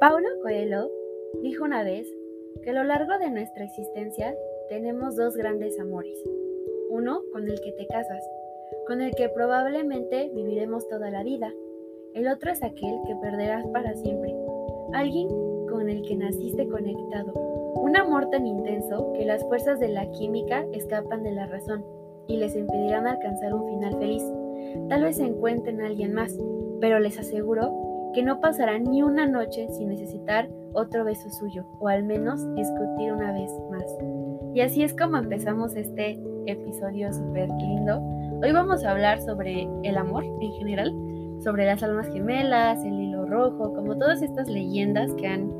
Paulo Coelho dijo una vez que a lo largo de nuestra existencia tenemos dos grandes amores. Uno con el que te casas, con el que probablemente viviremos toda la vida. El otro es aquel que perderás para siempre. Alguien con el que naciste conectado. Un amor tan intenso que las fuerzas de la química escapan de la razón y les impedirán alcanzar un final feliz. Tal vez encuentren a alguien más, pero les aseguro que no pasará ni una noche sin necesitar otro beso suyo, o al menos discutir una vez más. Y así es como empezamos este episodio súper lindo. Hoy vamos a hablar sobre el amor en general, sobre las almas gemelas, el hilo rojo, como todas estas leyendas que han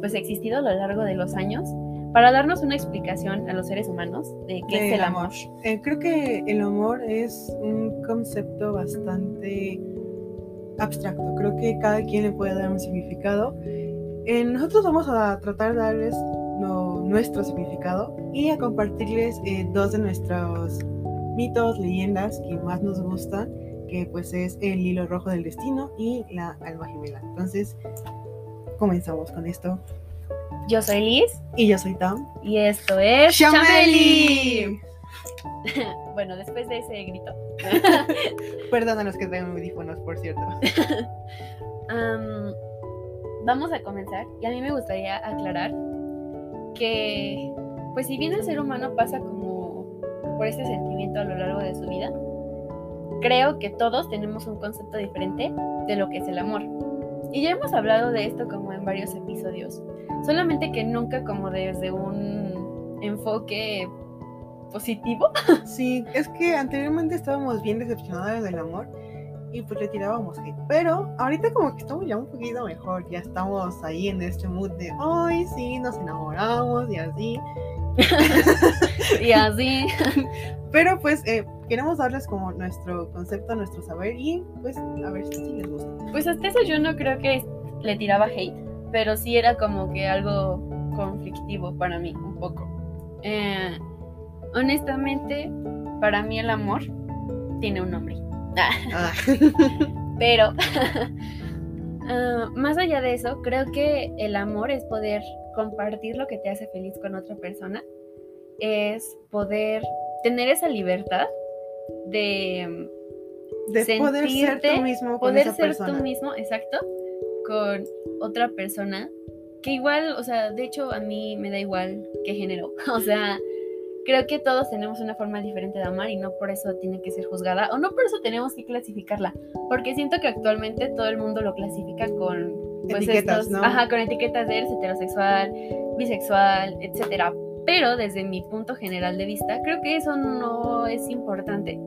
pues existido a lo largo de los años para darnos una explicación a los seres humanos de qué es el amor. Eh, creo que el amor es un concepto bastante abstracto. Creo que cada quien le puede dar un significado. Eh, nosotros vamos a tratar de darles nuestro significado y a compartirles eh, dos de nuestros mitos, leyendas que más nos gustan, que pues es el hilo rojo del destino y la alma gemela. Entonces, comenzamos con esto. Yo soy Liz. Y yo soy Tam. Y esto es ¡Chameli! bueno, después de ese grito. Perdónanos que tengo audífonos, por cierto. vamos a comenzar. Y a mí me gustaría aclarar que, pues si bien el ser humano pasa como por este sentimiento a lo largo de su vida, creo que todos tenemos un concepto diferente de lo que es el amor. Y ya hemos hablado de esto como en varios episodios, solamente que nunca como desde un enfoque positivo. Sí, es que anteriormente estábamos bien decepcionados del amor y pues le tirábamos hate. Pero ahorita como que estamos ya un poquito mejor, ya estamos ahí en este mood de, ay, sí, nos enamoramos y así. y así. Pero pues eh, queremos darles como nuestro concepto, nuestro saber y pues a ver si les gusta. Pues hasta eso yo no creo que le tiraba hate, pero sí era como que algo conflictivo para mí, un poco. Eh, honestamente, para mí el amor tiene un nombre. Ah. Pero, ah, más allá de eso, creo que el amor es poder compartir lo que te hace feliz con otra persona. Es poder tener esa libertad de, de poder ser tú mismo con poder ser tú mismo, exacto, con otra persona que igual, o sea, de hecho a mí me da igual qué género, o sea, creo que todos tenemos una forma diferente de amar y no por eso tiene que ser juzgada o no por eso tenemos que clasificarla, porque siento que actualmente todo el mundo lo clasifica con pues, etiquetas, ¿no? Ajá, con etiquetas de eres heterosexual, bisexual, etcétera. Pero desde mi punto general de vista, creo que eso no es importante.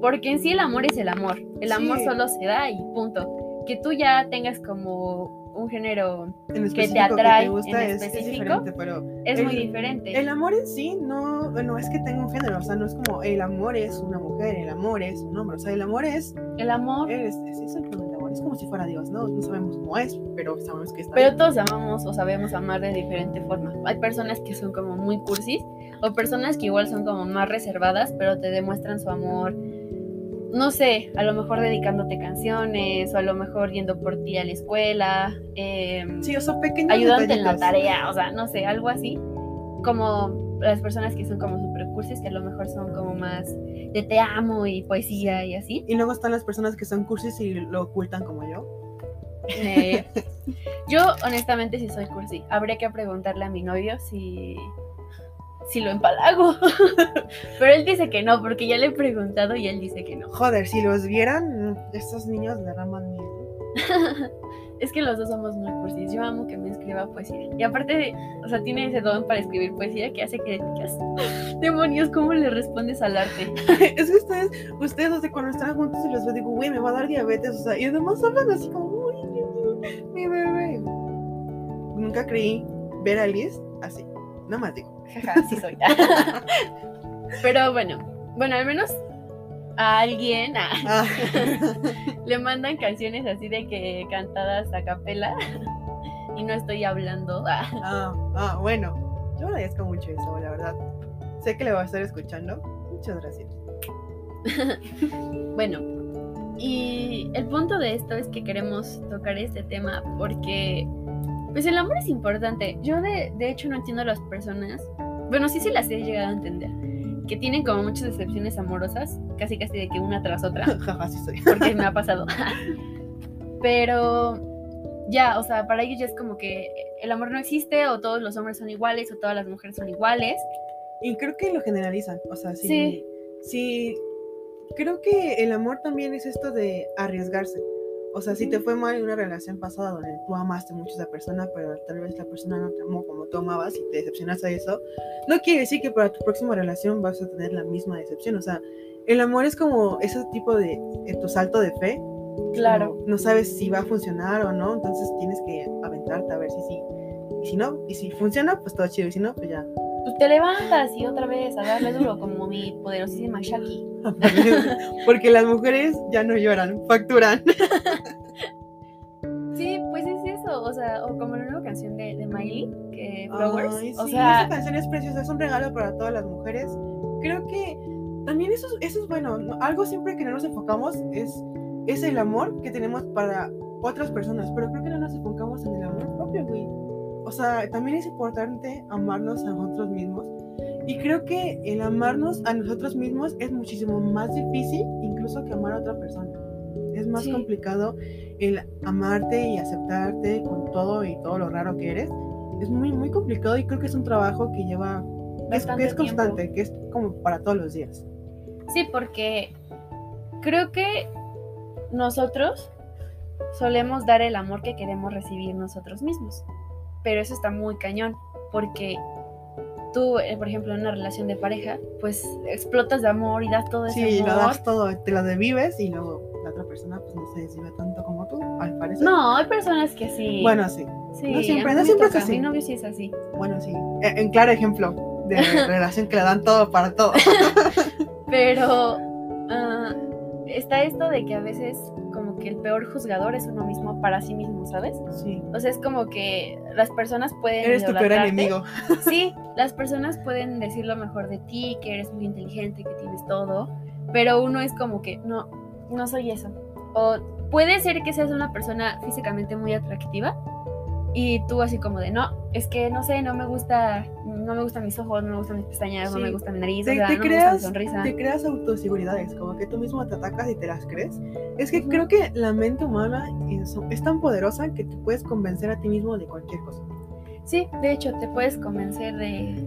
Porque en sí el amor es el amor. El amor solo se da y punto. Que tú ya tengas como un género que te atrae en específico, es, pero es muy diferente. El amor en sí no, bueno, es que tenga un género, o sea, no es como el amor es una mujer, el amor es un hombre, o sea, el amor es... El amor... Es, es, amor, es como si fuera Dios, ¿no? No sabemos cómo es, pero sabemos que está Pero todos amamos o sabemos amar de diferente forma. Hay personas que son como muy cursis o personas que igual son como más reservadas, pero te demuestran su amor no sé, a lo mejor dedicándote canciones, o a lo mejor yendo por ti a la escuela, eh, sí, o sea, pequeños ayudándote en la tarea, o sea, no sé, algo así, como las personas que son como super cursis, que a lo mejor son como más de te amo y poesía y así. Y luego están las personas que son cursis y lo ocultan como yo. Eh, yo honestamente sí soy cursi. Habría que preguntarle a mi novio si si lo empalago. Pero él dice que no, porque ya le he preguntado y él dice que no. Joder, si los vieran, estos niños derraman miedo. es que los dos somos muy cursis. Yo amo que me escriba poesía. Y aparte, o sea, tiene ese don para escribir poesía que hace que digas, demonios, ¿cómo le respondes al arte? es que ustedes, ustedes, o sea, cuando están juntos y los veo, digo, güey, me va a dar diabetes, o sea, y además hablan así como, uy, mi bebé. Nunca creí ver a Liz así. No más digo. Sí soy. Pero bueno, bueno, al menos a alguien ah. le mandan canciones así de que cantadas a capela y no estoy hablando. Ah. ah, ah, bueno. Yo agradezco mucho eso, la verdad. Sé que le va a estar escuchando. Muchas gracias. bueno, y el punto de esto es que queremos tocar este tema porque Pues el amor es importante. Yo de, de hecho no entiendo a las personas. Bueno, sí, sí las he llegado a entender. Que tienen como muchas decepciones amorosas. Casi casi de que una tras otra. Soy. Porque me ha pasado. Pero ya, o sea, para ellos ya es como que el amor no existe o todos los hombres son iguales o todas las mujeres son iguales. Y creo que lo generalizan. O sea, sí. Sí. Sí. Creo que el amor también es esto de arriesgarse. O sea, si te fue mal en una relación pasada donde tú amaste mucho a esa persona, pero tal vez la persona no te amó como tú amabas y te decepcionas a eso, no quiere decir que para tu próxima relación vas a tener la misma decepción. O sea, el amor es como ese tipo de, tu salto de fe. Claro. Como No sabes si va a funcionar o no, entonces tienes que aventarte a ver si sí. Y si no, y si funciona, pues todo chido. Y si no, pues ya. Pues te levantas y otra vez a darle duro como mi poderosísima Shaki. Porque las mujeres ya no lloran, facturan. Sí, pues es eso, o sea, o como la nueva canción de, de Miley, que Flowers, Ay, o sí, sea, esa canción es preciosa, es un regalo para todas las mujeres. Creo que también eso, es- eso es bueno. ¿no? Algo siempre que no nos enfocamos es, es el amor que tenemos para otras personas, pero creo que no nos enfocamos en el amor propio, güey. O sea, también es importante amarnos a nosotros mismos. Y creo que el amarnos a nosotros mismos es muchísimo más difícil incluso que amar a otra persona. Es más Sí. complicado el amarte y aceptarte con todo y todo lo raro que eres. Es muy, muy complicado y creo que es un trabajo que lleva, es, que es constante, que es como para todos los días. sí, porque creo que nosotros solemos dar el amor que queremos recibir nosotros mismos, pero eso está muy cañón, porque tú, eh, por ejemplo, en una relación de pareja, pues explotas de amor y das todo ese Sí, lo das todo, te lo desvives y luego la otra persona pues no se desvive tanto como tú, al parecer. No, hay personas que sí. Bueno, sí. sí, no siempre, no siempre es toca, así. Mi novio sí es así. Bueno, sí. Eh, En claro ejemplo de relación que le dan todo para todo. Pero ah, está esto de que a veces que el peor juzgador es uno mismo para sí mismo, ¿sabes? Sí. O sea, es como que las personas pueden Eres tu peor enemigo. Sí, las personas pueden decir lo mejor de ti, que eres muy inteligente, que tienes todo, pero uno es como que no, no soy eso. O puede ser que seas una persona físicamente muy atractiva y tú así como de no, es que no sé, no me gusta, no me gustan mis ojos, no me gustan mis pestañas, no Sí. me gusta mi nariz, Te, o sea, te no me gusta mi creas, sonrisa. te creas autoseguridades, como que tú mismo te atacas y te las crees. Es que Ujú. creo que la mente humana es, es tan poderosa que te puedes convencer a ti mismo de cualquier cosa. Sí, de hecho, te puedes convencer de,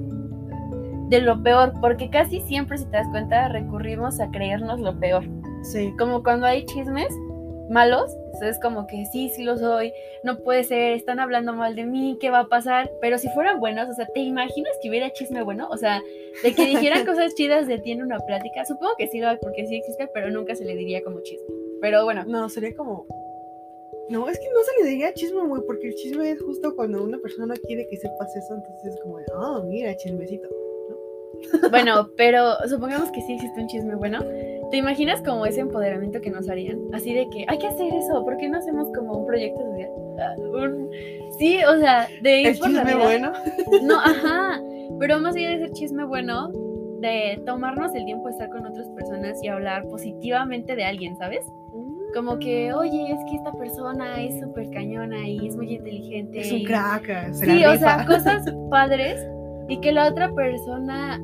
de lo peor, porque casi siempre, si te das cuenta, recurrimos a creernos lo peor. Sí. Como cuando hay chismes malos, es como que sí, sí lo soy, no puede ser, están hablando mal de mí, ¿qué va a pasar? Pero si fueran buenos, o sea, ¿te imaginas que hubiera chisme bueno? O sea, de que dijeran cosas chidas de ti en una plática, supongo que sí lo hay porque sí existe, pero nunca se le diría como chisme. Pero bueno, No, sería como. No, es que no se le diría chisme, güey, porque el chisme es justo cuando una persona no quiere que sepas eso, entonces es como, ah, mira, chismecito. Bueno, pero supongamos que sí existe un chisme bueno. ¿Te imaginas como ese empoderamiento que nos harían? Así de que hay que hacer eso, ¿por qué no hacemos como un proyecto social? Un- Sí, o sea, de ir El por la chisme vida- bueno. No, ajá, pero más allá de ser chisme bueno, de tomarnos el tiempo de estar con otras personas y hablar positivamente de alguien, ¿sabes? Como que, oye, es que esta persona es súper cañona y es muy inteligente. Es un y- crack, se Sí, la o sea, cosas padres y que la otra persona,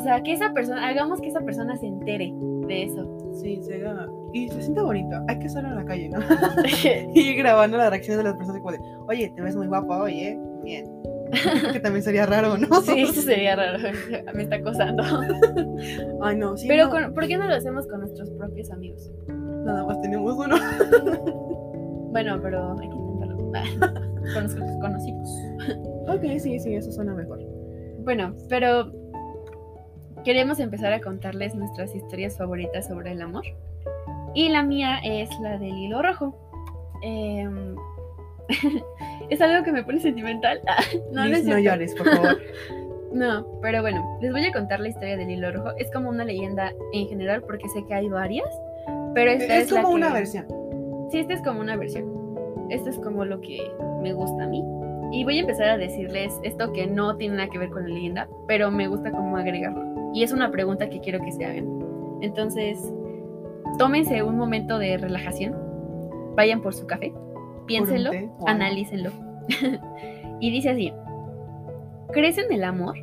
o sea, que esa persona, hagamos que esa persona se entere de eso. Sí, se haga. Y se siente bonito. Hay que hacerlo en la calle, ¿no? y grabando las reacciones de las personas como de, oye, te ves muy guapo, oye, bien. que también sería raro, ¿no? Sí, eso sería raro, me está acosando. Ay, no, sí. Pero no, con- ¿por qué no lo hacemos con nuestros propios amigos? Nada más tenemos uno. Bueno, pero hay que intentarlo. con los que los conocimos. ok, sí, sí, eso suena mejor. Bueno, pero queremos empezar a contarles nuestras historias favoritas sobre el amor. Y la mía es la del hilo rojo. Em, es algo que me pone sentimental. no, no Liz, no cierto. llores, por favor. No, pero bueno, les voy a contar la historia del hilo rojo. Es como una leyenda en general porque sé que hay varias, pero esta es, es la como una versión. Sí, esta es como una versión. Esto es como lo que me gusta a mí. Y voy a empezar a decirles esto que no tiene nada que ver con la leyenda, pero me gusta como agregarlo. Y es una pregunta que quiero que se hagan. Entonces, tómense un momento de relajación, vayan por su café piénsenlo, té analícenlo. y dice así, ¿crees en el amor?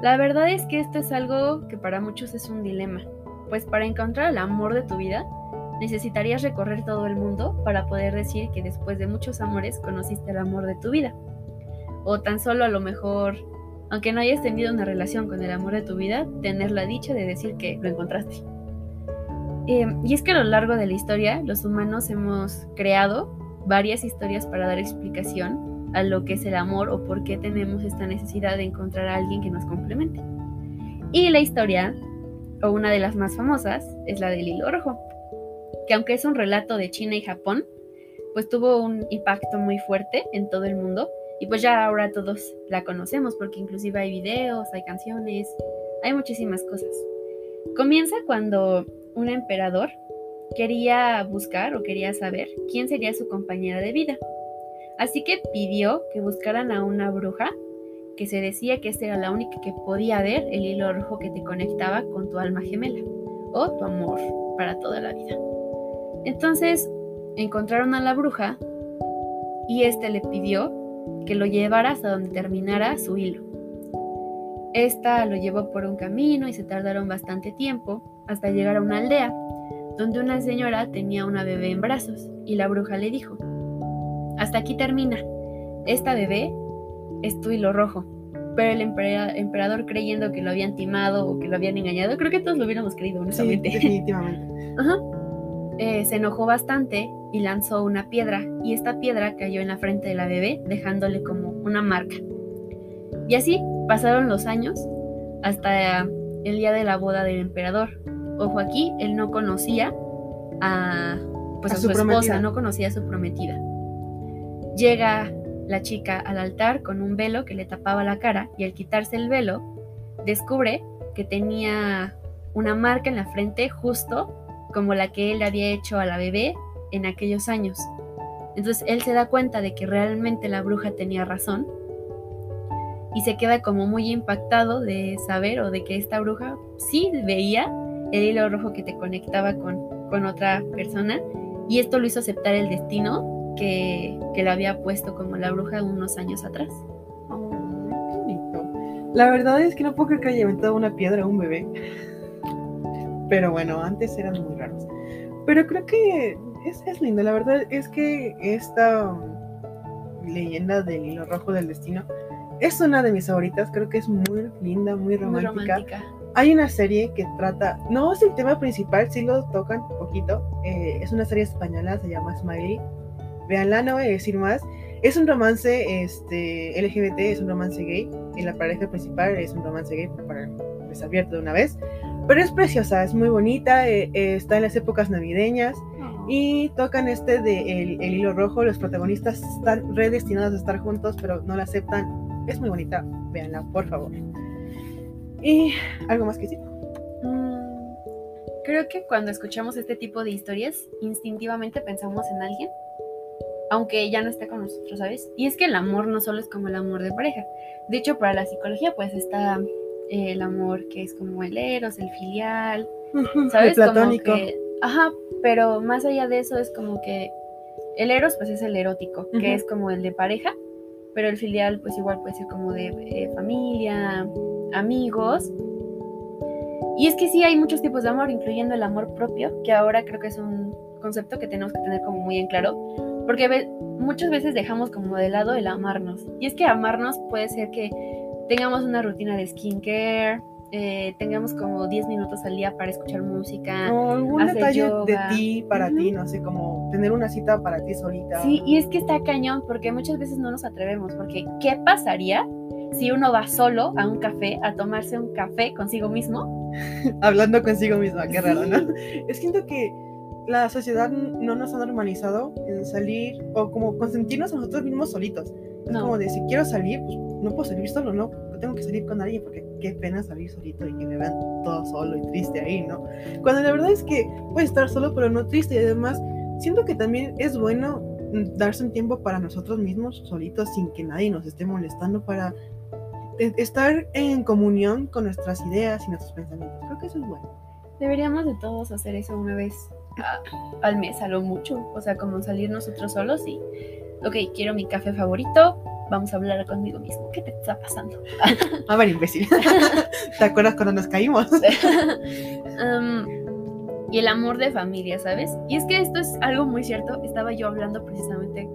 La verdad es que esto es algo que para muchos es un dilema, pues para encontrar el amor de tu vida necesitarías recorrer todo el mundo para poder decir que después de muchos amores conociste el amor de tu vida. O tan solo a lo mejor, aunque no hayas tenido una relación con el amor de tu vida, tener la dicha de decir que lo encontraste. Eh, y es que a lo largo de la historia los humanos hemos creado varias historias para dar explicación a lo que es el amor o por qué tenemos esta necesidad de encontrar a alguien que nos complemente. Y la historia, o una de las más famosas, es la del hilo rojo, que aunque es un relato de China y Japón, pues tuvo un impacto muy fuerte en todo el mundo y pues ya ahora todos la conocemos porque inclusive hay videos, hay canciones, hay muchísimas cosas. Comienza cuando un emperador quería buscar o quería saber quién sería su compañera de vida. Así que pidió que buscaran a una bruja que se decía que esta era la única que podía ver el hilo rojo que te conectaba con tu alma gemela o tu amor para toda la vida. Entonces encontraron a la bruja y este le pidió que lo llevara hasta donde terminara su hilo. Esta lo llevó por un camino y se tardaron bastante tiempo hasta llegar a una aldea donde una señora tenía una bebé en brazos y la bruja le dijo, hasta aquí termina, esta bebé es tu hilo rojo. Pero el empera- emperador creyendo que lo habían timado o que lo habían engañado, creo que todos lo hubiéramos creído, Sí, honestamente. definitivamente. Ajá. Eh, se enojó bastante y lanzó una piedra y esta piedra cayó en la frente de la bebé dejándole como una marca. Y así pasaron los años hasta el día de la boda del emperador. Ojo aquí, él no conocía a, pues A a su su, esposa, no conocía a su prometida. Llega la chica al altar con un velo que le tapaba la cara y al quitarse el velo descubre que tenía una marca en la frente justo como la que él había hecho a la bebé en aquellos años. Entonces él se da cuenta de que realmente la bruja tenía razón y se queda como muy impactado de saber o de que esta bruja sí veía el hilo rojo que te conectaba con, con otra persona y esto lo hizo aceptar el destino que, que le había puesto como la bruja unos años atrás. Oh. La verdad es que no puedo creer que haya aventado una piedra a un bebé. Pero bueno, antes eran muy raros. Pero creo que es, es lindo. La verdad es que esta um, leyenda del hilo rojo del destino es una de mis favoritas. Creo que es muy linda, muy Muy romántica. romántica. Hay una serie que trata, no es el tema principal, sí lo tocan un poquito. eh, es una serie española, se llama Smiley. Veanla, no voy a decir más. Es un romance este, LGBT, es un romance gay. Y la pareja principal es un romance gay para desabierto de una vez. Pero es preciosa, es muy bonita. eh, eh, está en las épocas navideñas. Y tocan este de el, el hilo rojo. Los protagonistas están redestinados a estar juntos, pero no la aceptan. Es muy bonita. Véanla, por favor. Y algo más que decir. Mm, Creo que cuando escuchamos este tipo de historias, instintivamente pensamos en alguien, aunque ya no esté con nosotros, ¿sabes? Y es que el amor no solo es como el amor de pareja. De hecho, para la psicología, pues está el amor que es como el eros, el filial, ¿sabes? El Como platónico. que- ajá, pero más allá de eso es como que el eros, pues es el erótico, que es como el de pareja, pero el filial, pues igual puede ser como de eh, familia, amigos. Y es que sí hay muchos tipos de amor, incluyendo el amor propio, que ahora creo que es un concepto que tenemos que tener como muy en claro, porque ve- muchas veces dejamos como de lado el amarnos. Y es que amarnos puede ser que tengamos una rutina de skincare, eh, tengamos como 10 minutos al día para escuchar música. O algún hacer detalle yoga. de ti, para ti, no sé, como tener una cita para ti solita. Sí, y es que está cañón, porque muchas veces no nos atrevemos, porque ¿qué pasaría si uno va solo a un café a tomarse un café consigo mismo? Hablando consigo misma, qué raro. ¿no? Es siento que la sociedad no nos ha normalizado en salir o como consentirnos a nosotros mismos solitos. Es No. como de si quiero salir, pues no puedo salir solo, ¿no? Tengo que salir con alguien porque qué pena salir solito y que me vean todo solo y triste ahí, ¿no? Cuando la verdad es que puedes estar solo pero no triste y además siento que también es bueno mm, darse un tiempo para nosotros mismos solitos sin que nadie nos esté molestando para e- estar en comunión con nuestras ideas y nuestros pensamientos. Creo que eso es bueno. Deberíamos de todos hacer eso una vez al mes a lo mucho. O sea, como salir nosotros solos y, ok, quiero mi café favorito, vamos a hablar conmigo mismo. ¿Qué te está pasando? A ver, imbécil. ¿Te acuerdas cuando nos caímos? Am, y el amor de familia, ¿sabes? Y es que esto es algo muy cierto. Estaba yo hablando precisamente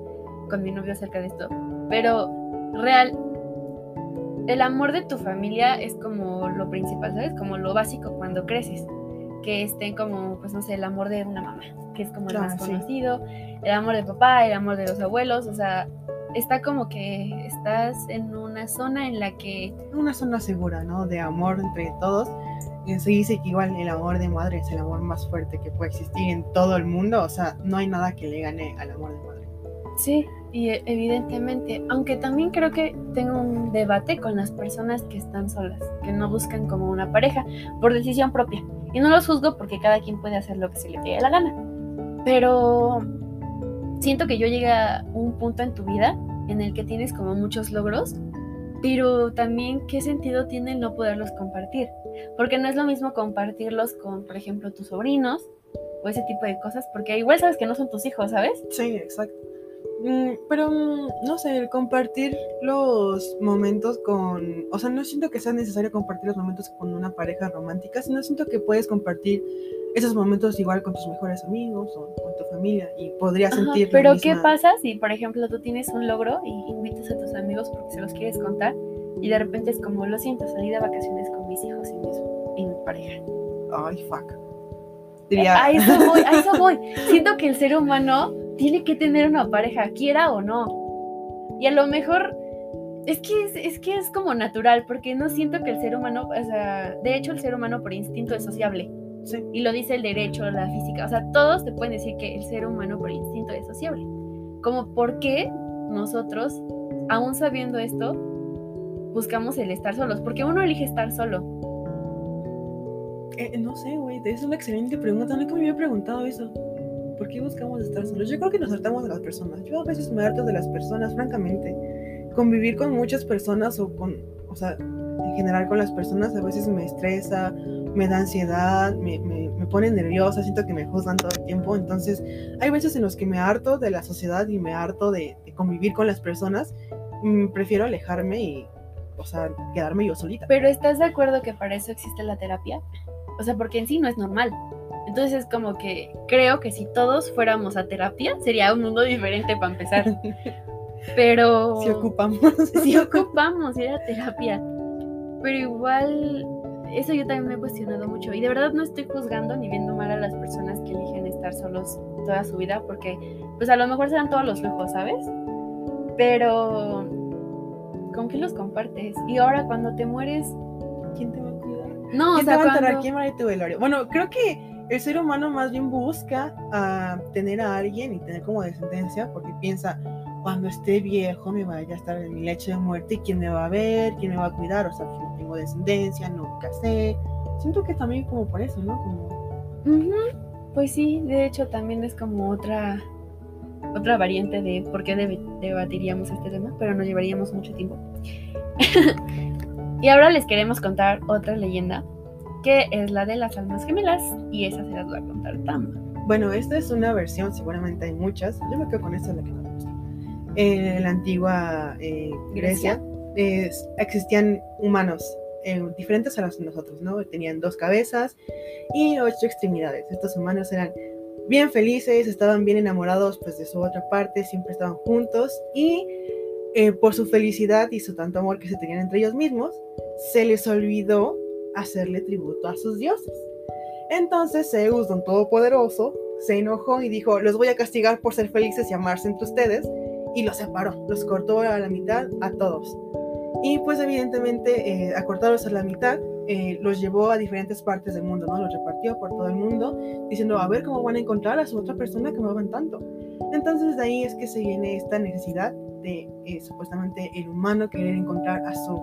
con mi novio acerca de esto. Pero real, el amor de tu familia es como lo principal, ¿sabes? Como lo básico cuando creces. Que estén como, pues no sé, el amor de una mamá, que es como el más Ah, sí. conocido. El amor de papá, el amor de los abuelos. O sea, está como que estás en una zona en la que Una zona segura, ¿no? De amor entre todos. Y se dice que igual el amor de madre es el amor más fuerte que puede existir en todo el mundo. O sea, no hay nada que le gane al amor de madre. Sí, y e- evidentemente, aunque también creo que tengo un debate con las personas que están solas, que no buscan como una pareja por decisión propia. Y no los juzgo porque cada quien puede hacer lo que se le dé la gana. Pero siento que yo llegué a un punto en tu vida en el que tienes como muchos logros, pero también qué sentido tiene no poderlos compartir. Porque no es lo mismo compartirlos con, por ejemplo, tus sobrinos o ese tipo de cosas, porque igual sabes que no son tus hijos, ¿sabes? Sí, exacto. Mm, pero mm, no sé, el compartir los momentos con, o sea, no siento que sea necesario compartir los momentos con una pareja romántica, sino siento que puedes compartir esos momentos igual con tus mejores amigos o con tu familia y podrías Ajá, sentir Pero ¿qué misma- pasa si, por ejemplo, tú tienes un logro y invitas a tus amigos porque se los quieres contar y de repente es como, lo siento, salí de vacaciones con mis hijos y, mis, y mi pareja? Ay, fuck. Diría, A eso voy, a eso voy. Siento que el ser humano tiene que tener una pareja, quiera o no. Y a lo mejor es que es, es que es como natural, porque no siento que el ser humano, o sea, de hecho el ser humano por instinto es sociable. sí, Y lo dice el derecho, la física. O sea, todos te pueden decir que el ser humano por instinto es sociable. Como por qué nosotros, aún sabiendo esto, buscamos el estar solos. Porque uno elige estar solo. Eh, no sé, güey, es una excelente pregunta, nunca me había preguntado eso. ¿Por qué buscamos estar solos? Yo creo que nos hartamos de las personas. Yo a veces me harto de las personas, francamente. Convivir con muchas personas o con, o sea, en general con las personas a veces me estresa, me da ansiedad, me, me, me pone nerviosa, siento que me juzgan todo el tiempo. Entonces, hay veces en los que me harto de la sociedad y me harto de, de convivir con las personas. Mm, prefiero alejarme y, o sea, quedarme yo solita. Pero ¿estás de acuerdo que para eso existe la terapia? O sea, porque en sí no es normal. Entonces es como que creo que si todos fuéramos a terapia sería un mundo diferente para empezar. Pero Si ocupamos. sí ocupamos ir a terapia. Pero igual, eso yo también me he cuestionado mucho. Y de verdad no estoy juzgando ni viendo mal a las personas que eligen estar solos toda su vida, porque pues a lo mejor se dan todos los lujos, ¿sabes? Pero, ¿con qué los compartes? Y ahora cuando te mueres, ¿Quién te va a cuidar? no, o ¿Quién sea, te va a enterrar? cuando... ¿Quién va a ir tu velorio? Bueno, creo que el ser humano más bien busca a tener a alguien y tener como descendencia porque piensa, cuando esté viejo me vaya a estar en mi lecho de muerte y quién me va a ver, quién me va a cuidar, o sea, pues no tengo descendencia, no me casé. Siento que también como por eso, ¿no? Como, Ujú, Pues sí, de hecho también es como otra otra variante de por qué debatiríamos este tema, pero nos llevaríamos mucho tiempo. y ahora les queremos contar otra leyenda, que es la de las almas gemelas, y esa se las va a contar Tama. bueno, esta es una versión, seguramente hay muchas, yo me quedo con esta, es la que más me gusta. En la antigua eh, Grecia, es- existían humanos eh, diferentes a los de nosotros, ¿no? Tenían dos cabezas y ocho extremidades. Estos humanos eran bien felices, estaban bien enamorados pues de su otra parte, siempre estaban juntos y eh, por su felicidad y su tanto amor que se tenían entre ellos mismos, se les olvidó hacerle tributo a sus dioses. Entonces Zeus, don todopoderoso, se enojó y dijo, los voy a castigar por ser felices y amarse entre ustedes, y los separó, los cortó a la mitad a todos. Y pues evidentemente, eh, a cortarlos a la mitad, eh, los llevó a diferentes partes del mundo, ¿no? Los repartió por todo el mundo, diciendo, a ver cómo van a encontrar a su otra persona que me aman tanto. Entonces de ahí es que se viene esta necesidad de eh, supuestamente el humano querer encontrar a su,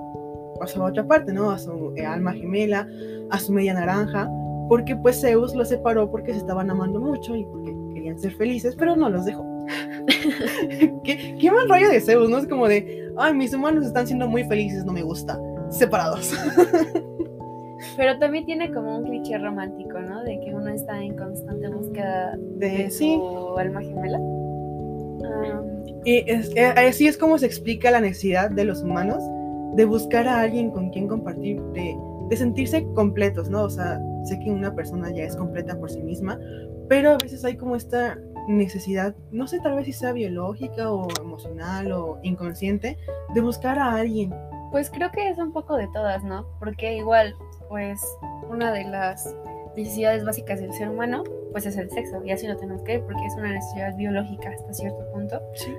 a su otra parte, ¿no? A su eh, alma gemela, a su media naranja, porque pues Zeus los separó porque se estaban amando mucho y porque querían ser felices, pero no los dejó. ¿Qué, qué mal rollo de Zeus, ¿no? Es como de, ay, mis humanos están siendo muy felices, no me gusta. Separados. Pero también tiene como un cliché romántico, ¿no? De que uno está en constante búsqueda De, de sí, su alma gemela. Y es- eh, así es como se explica la necesidad de los humanos de buscar a alguien con quien compartir, de, de sentirse completos, ¿no? O sea, sé que una persona ya es completa por sí misma, pero a veces hay como esta necesidad, no sé, tal vez si sea biológica o emocional o inconsciente, de buscar a alguien. Pues creo que es un poco de todas, ¿no? Porque igual, pues, una de las necesidades básicas del ser humano, pues es el sexo, y así lo tenemos que ver, porque es una necesidad biológica hasta cierto punto. Sí.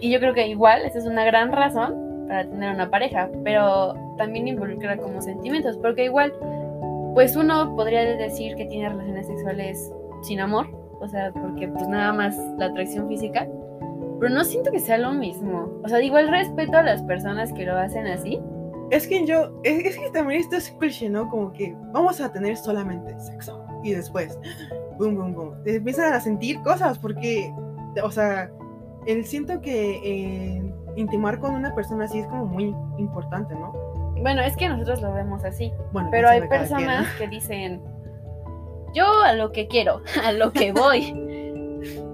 Y yo creo que igual, esa es una gran razón para tener una pareja, pero también involucra como sentimientos, porque igual, pues uno podría decir que tiene relaciones sexuales sin amor, o sea, porque pues nada más la atracción física, pero no siento que sea lo mismo. O sea, igual respeto a las personas que lo hacen así. Es que yo, es, es que también esto es cliché, ¿no? Como que vamos a tener solamente sexo y después, boom, boom, boom, empiezan a sentir cosas porque, o sea, el siento que eh, intimar con una persona así es como muy importante, ¿no? Bueno, es que nosotros lo vemos así, Bueno, pero hay personas que dicen, yo a lo que quiero, a lo que voy.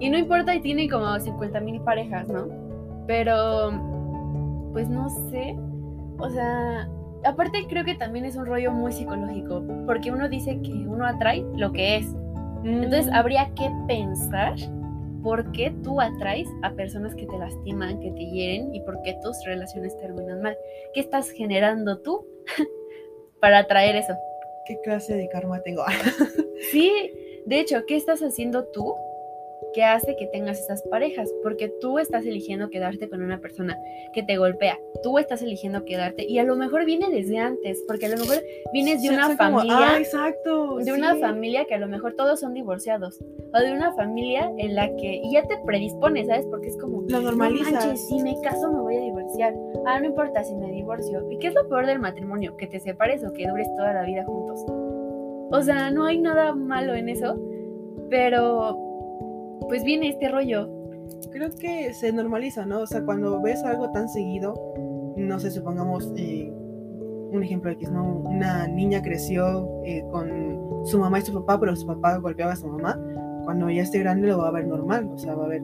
y no importa, y tienen como 50 mil parejas, ¿no? Pero, pues no sé, o sea, aparte creo que también es un rollo muy psicológico, porque uno dice que uno atrae lo que es. Entonces Mm, habría que pensar por qué tú atraes a personas que te lastiman, que te hieren y por qué tus relaciones terminan mal. ¿Qué estás generando tú para atraer eso? ¿Qué clase de karma tengo? Sí, de hecho, ¿qué estás haciendo tú que hace que tengas esas parejas? Porque tú estás eligiendo quedarte con una persona que te golpea. Tú estás eligiendo quedarte y a lo mejor viene desde antes, porque a lo mejor vienes de Sí, una son como, familia ah, exacto. de una sí. familia que a lo mejor todos son divorciados o de una familia en la que y ya te predispones, ¿sabes? Porque es como Lo no normalizas. manches, si me caso me voy a divorciar. Ah, no importa si me divorcio. ¿Y qué es lo peor del matrimonio? Que te separes o que dures toda la vida juntos. O sea, no hay nada malo en eso, pero pues viene este rollo. Creo que se normaliza, ¿no? O sea, cuando ves algo tan seguido, no sé, supongamos eh, un ejemplo X, ¿no? Una niña creció eh, con su mamá y su papá, pero su papá golpeaba a su mamá. Cuando ella esté grande lo va a ver normal, o sea, va a ver.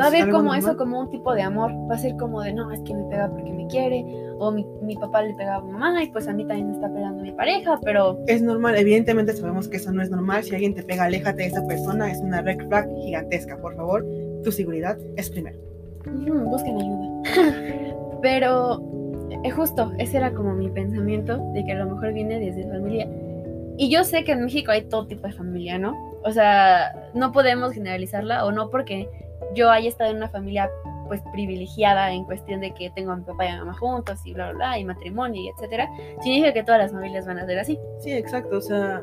Va a ver como eso, como un tipo de amor. Va a ser como de, no, es que me pega porque me quiere. O mi, mi papá le pega a mi mamá y pues a mí también me está pegando mi pareja, pero Es normal, evidentemente sabemos que eso no es normal. Si alguien te pega, aléjate de esa persona, es una red flag gigantesca, por favor. Tu seguridad es primero. Ujú, busquen ayuda. Pero eh, justo, ese era como mi pensamiento de que a lo mejor viene desde familia. Y yo sé que en México hay todo tipo de familia, ¿no? O sea, no podemos generalizarla o no porque yo haya estado en una familia pues privilegiada en cuestión de que tengo a mi papá y a mi mamá juntos y bla bla bla y matrimonio y etcétera, significa que todas las familias van a ser así. Sí, exacto. O sea,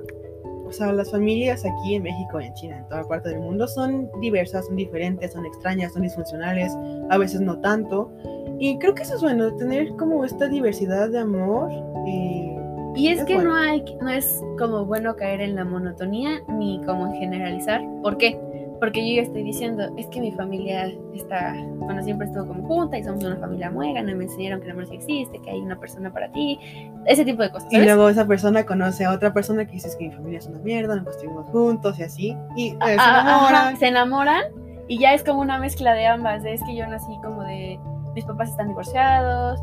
o sea, las familias aquí en México, en China, en toda parte del mundo son diversas, son diferentes, son extrañas, son disfuncionales, a veces no tanto. Y creo que eso es bueno, tener como esta diversidad de amor. eh, Y es, Es que bueno. no hay, no es como bueno caer en la monotonía ni como en generalizar. ¿Por qué? Porque yo ya estoy diciendo, es que mi familia está, bueno, siempre estuvo como junta y somos una familia muégana, y me enseñaron que el amor sí existe, que hay una persona para ti, ese tipo de cosas. y ¿sabes? luego esa persona conoce a otra persona que dice "Es que mi familia es una mierda, no estuvimos juntos y así. Y eh, se Ah, ajá, enamoran. se enamoran y ya es como una mezcla de ambas. de, Es que yo nací como de, mis papás están divorciados,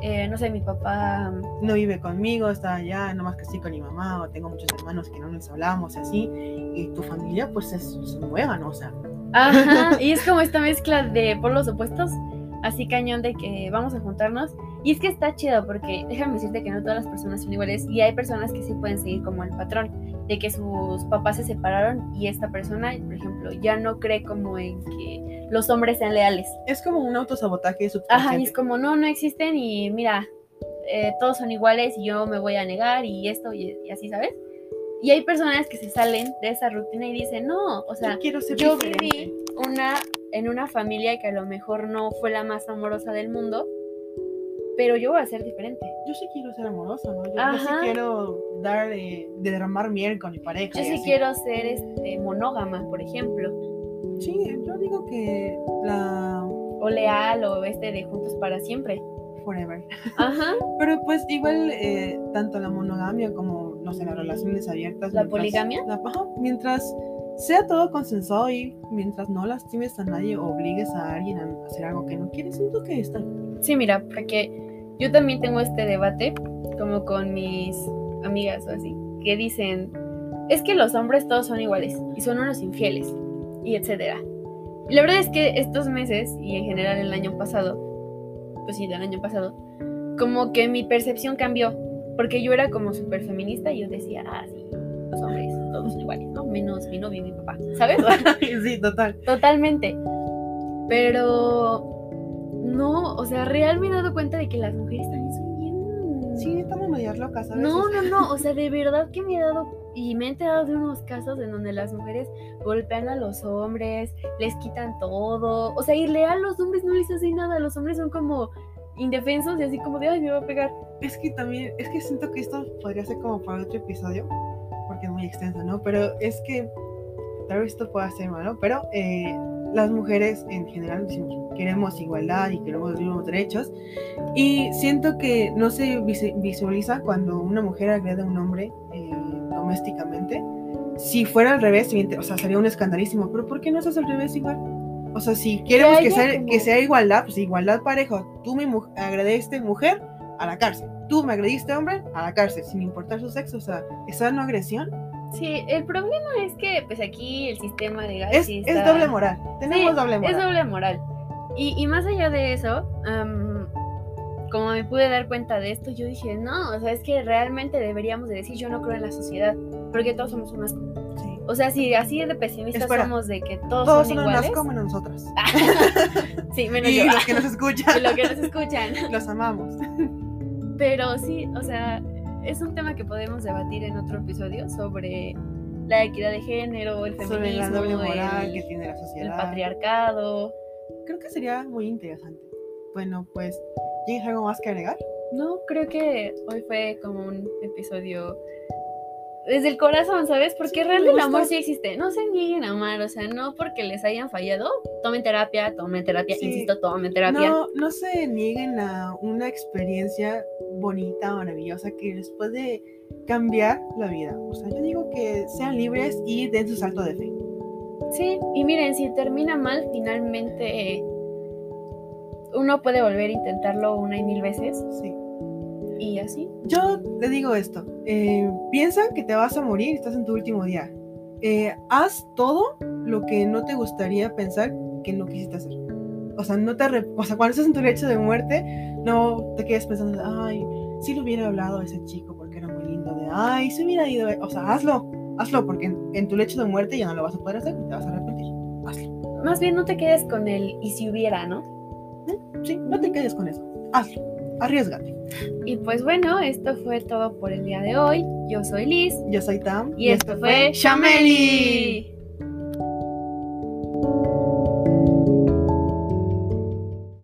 eh, no sé, mi papá no vive conmigo, está allá, nomás que sí con mi mamá, o tengo muchos hermanos que no nos hablamos y así, y tu familia pues es, es nueva, ¿no? O sea, Ajá, y es como esta mezcla de polos opuestos, así cañón de que vamos a juntarnos. Y es que está chido porque déjame decirte que no todas las personas son iguales y hay personas que sí pueden seguir como el patrón, de que sus papás se separaron y esta persona, por ejemplo, ya no cree como en que los hombres sean leales. es como un autosabotaje Ajá, y es como, no, no existen y mira, eh, todos son iguales y yo me voy a negar y esto y, y así, ¿sabes? Y hay personas que se salen de esa rutina y dicen, no, o sea, Yo quiero ser yo viví una, en una familia que a lo mejor no fue la más amorosa del mundo, pero yo voy a ser diferente. Yo sí quiero ser amorosa, ¿no? Yo, yo sí quiero dar, eh, derramar miel con mi pareja. Yo sí así. quiero ser este, monógama, por ejemplo, Sí, yo digo que la... o leal, o este de juntos para siempre. forever. Ajá. Pero pues igual, eh, tanto la monogamia como, no sé, las relaciones abiertas. ¿La mientras- poligamia? la- ajá, mientras sea todo consensuado y mientras no lastimes a nadie o obligues a alguien a hacer algo que no quiere, siento que está. Sí, mira, porque yo también tengo este debate como con mis amigas o así, que dicen, es que los hombres todos son iguales y son unos infieles y etcétera. Y la verdad es que estos meses y en general el año pasado, pues sí, del año pasado, como que mi percepción cambió, porque yo era como súper feminista y yo decía, ah, sí, los hombres todos son iguales, ¿no? Menos mi novio y mi papá, ¿sabes? sí, total. Totalmente. Pero no, o sea, real me he dado cuenta de que las mujeres también son bien. Sí, estamos medias locas, ¿sabes? No, no, no, o sea, de verdad que me he dado y me he enterado de unos casos en donde las mujeres golpean a los hombres, les quitan todo, o sea, y real los hombres no les hacen nada, los hombres son como indefensos y así como de, ay, me va a pegar. Es que también, es que siento que esto podría ser como para otro episodio, porque es muy extenso, ¿no? Pero es que, tal vez esto pueda ser malo, pero eh, las mujeres en general queremos igualdad y queremos los mismos derechos, y siento que no se visualiza cuando una mujer agrede a un hombre domésticamente. Si fuera al revés, o sea, sería un escandalísimo, pero ¿por qué no es al revés igual? O sea, si queremos que sea, como- que sea igualdad, pues igualdad parejo. Tú me mu- agrediste mujer, a la cárcel. Tú me agrediste hombre, a la cárcel, sin importar su sexo. O sea, ¿esa no agresión? Sí, el problema es que pues aquí el sistema legal Es, sí es está- doble moral. Tenemos Sí, doble moral. Es doble moral. Y, y más allá de eso, am, como me pude dar cuenta de esto, yo dije, no, o sea, es que realmente deberíamos de decir, yo no creo en la sociedad, porque todos somos unas... Sí. O sea, si así de pesimistas Espera, somos de que todos, Todos son son iguales. asco menos nosotras. sí, menos y yo. los que nos escuchan. Y lo que nos escuchan. los amamos. Pero sí, o sea, es un tema que podemos debatir en otro episodio sobre la equidad de género, el feminismo, Sobre la doble moral el, que tiene la el sociedad. patriarcado. Creo que sería muy interesante. Bueno, pues, ¿tienes algo más que agregar? No, creo que hoy fue como un episodio desde el corazón, ¿sabes? Porque Sí, real me el amor sí existe. No se nieguen a amar, o sea, no porque les hayan fallado, tomen terapia, tomen terapia, Sí. insisto, tomen terapia. No, no se nieguen a una experiencia bonita, maravillosa, que les puede cambiar la vida. O sea, yo digo que sean libres y den su salto de fe. Sí, y miren, si termina mal, finalmente uno puede volver a intentarlo una y mil veces Sí. y así. Yo te digo esto, eh, piensa que te vas a morir y estás en tu último día. Eh, haz todo lo que no te gustaría pensar que no quisiste hacer. O sea, no te arrep- o sea, cuando estás en tu lecho de muerte, no te quedes pensando, ay, si le hubiera hablado a ese chico porque era muy lindo, de, ay, si hubiera ido, o sea, hazlo, hazlo, porque en, en tu lecho de muerte ya no lo vas a poder hacer y te vas a arrepentir. Hazlo. Más bien no te quedes con el y si hubiera, ¿no? Sí, no te quedes con eso. Hazlo. Arriesgate. Y pues bueno, esto fue todo por el día de hoy. Yo soy Liz Yo soy Tam. y, esto fue Shameli.